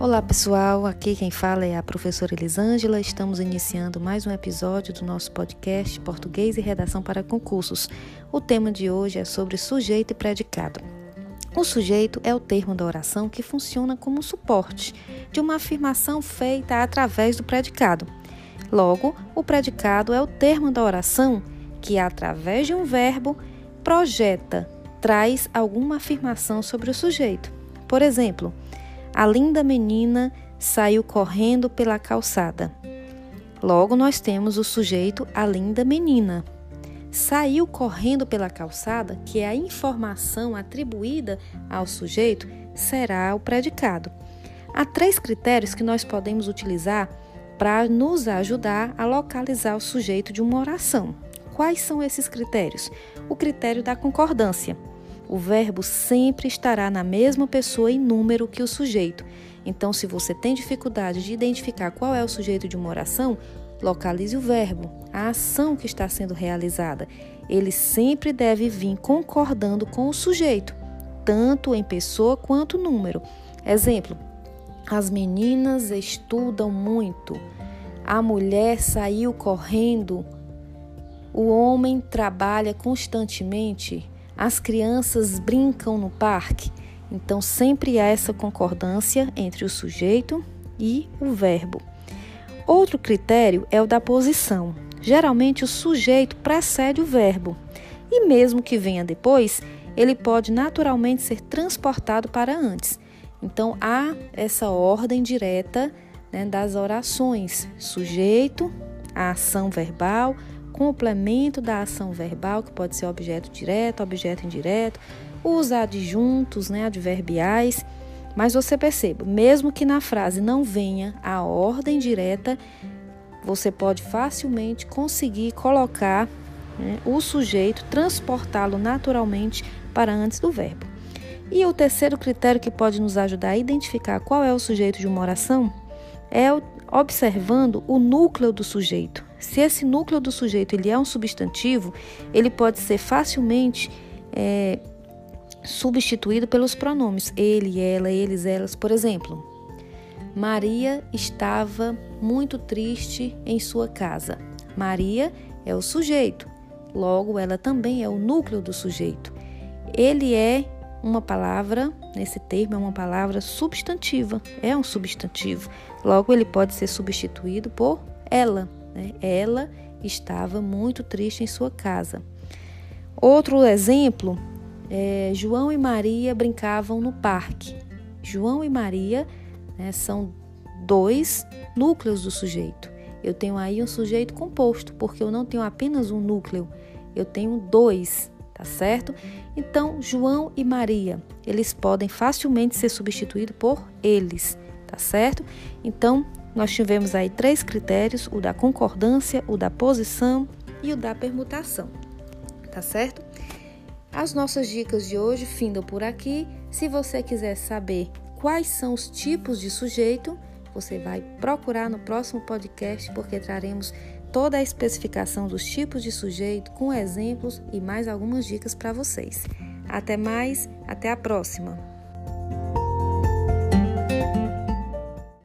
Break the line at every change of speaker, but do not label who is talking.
Olá pessoal, aqui quem fala é a professora Elisângela. Estamos iniciando mais um episódio do nosso podcast Português e Redação para Concursos. O tema de hoje é sobre sujeito e predicado. O sujeito é o termo da oração que funciona como suporte de uma afirmação feita através do predicado. Logo, o predicado é o termo da oração que, através de um verbo, projeta, traz alguma afirmação sobre o sujeito. Por exemplo, a linda menina saiu correndo pela calçada. Logo, nós temos o sujeito a linda menina. Saiu correndo pela calçada, que é a informação atribuída ao sujeito, será o predicado. Há três critérios que nós podemos utilizar para nos ajudar a localizar o sujeito de uma oração. Quais são esses critérios? O critério da concordância. O verbo sempre estará na mesma pessoa em número que o sujeito. Então, se você tem dificuldade de identificar qual é o sujeito de uma oração, localize o verbo, a ação que está sendo realizada. Ele sempre deve vir concordando com o sujeito, tanto em pessoa quanto número. Exemplo: as meninas estudam muito. A mulher saiu correndo. O homem trabalha constantemente. As crianças brincam no parque, então sempre há essa concordância entre o sujeito e o verbo. Outro critério é o da posição. Geralmente o sujeito precede o verbo, e mesmo que venha depois, ele pode naturalmente ser transportado para antes. Então há essa ordem direta né, das orações: sujeito, a ação verbal, complemento da ação verbal, que pode ser objeto direto, objeto indireto, os adjuntos, né, adverbiais. Mas você perceba, mesmo que na frase não venha a ordem direta, você pode facilmente conseguir colocar né, o sujeito, transportá-lo naturalmente para antes do verbo. E o terceiro critério que pode nos ajudar a identificar qual é o sujeito de uma oração é observando o núcleo do sujeito. Se esse núcleo do sujeito ele é um substantivo, ele pode ser facilmente é, substituído pelos pronomes ele, ela, eles, elas. Por exemplo, Maria estava muito triste em sua casa. Maria é o sujeito, logo ela também é o núcleo do sujeito. Ele é uma palavra, nesse termo é uma palavra substantiva, é um substantivo. Logo ele pode ser substituído por ela. Né? Ela estava muito triste em sua casa. Outro exemplo é João e Maria brincavam no parque. João e Maria né, são dois núcleos do sujeito. Eu tenho aí um sujeito composto, porque eu não tenho apenas um núcleo, eu tenho dois, tá certo? Então, João e Maria, eles podem facilmente ser substituídos por eles, tá certo? Então, nós tivemos aí três critérios: o da concordância, o da posição e o da permutação. Tá certo? As nossas dicas de hoje findam por aqui. Se você quiser saber quais são os tipos de sujeito, você vai procurar no próximo podcast, porque traremos toda a especificação dos tipos de sujeito com exemplos e mais algumas dicas para vocês. Até mais, até a próxima!